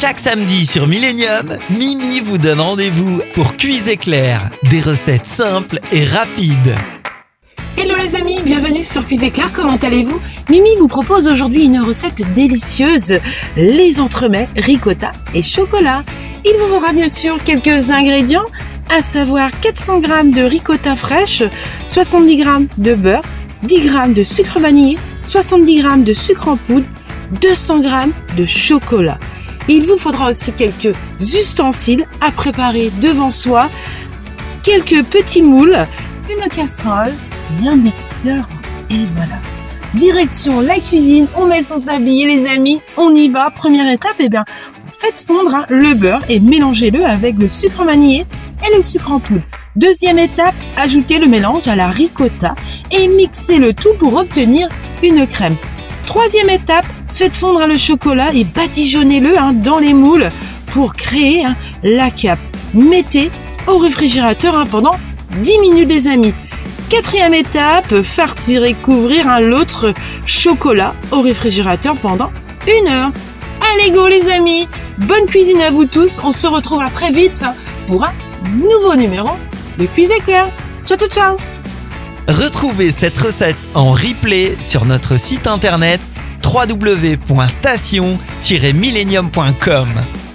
Chaque samedi sur Millennium, Mimi vous donne rendez-vous pour Cuise éclair, des recettes simples et rapides. Hello les amis, bienvenue sur Cuise Éclair, comment allez-vous? Mimi vous propose aujourd'hui une recette délicieuse, les entremets ricotta et chocolat. Il vous faudra bien sûr quelques ingrédients, à savoir 400 g de ricotta fraîche, 70 g de beurre, 10 g de sucre vanillé, 70 g de sucre en poudre, 200 g de chocolat. Il vous faudra aussi quelques ustensiles à préparer devant soi, quelques petits moules, une casserole et un mixeur. Et voilà. Direction la cuisine, on met son tablier les amis, on y va. Première étape, eh bien, faites fondre hein, le beurre et mélangez-le avec le sucre vanillé et le sucre en poudre. Deuxième étape, ajoutez le mélange à la ricotta et mixez le tout pour obtenir une crème. Troisième étape, faites fondre le chocolat et badigeonnez-le hein, dans les moules pour créer hein, la cape. Mettez au réfrigérateur hein, pendant 10 minutes les amis. Quatrième étape, farcir et couvrir l'autre chocolat au réfrigérateur pendant une heure. Allez go les amis Bonne cuisine à vous tous, on se retrouvera très vite pour un nouveau numéro de Cuisine Éclair. Ciao ciao ciao Retrouvez cette recette en replay sur notre site internet www.station-millennium.com.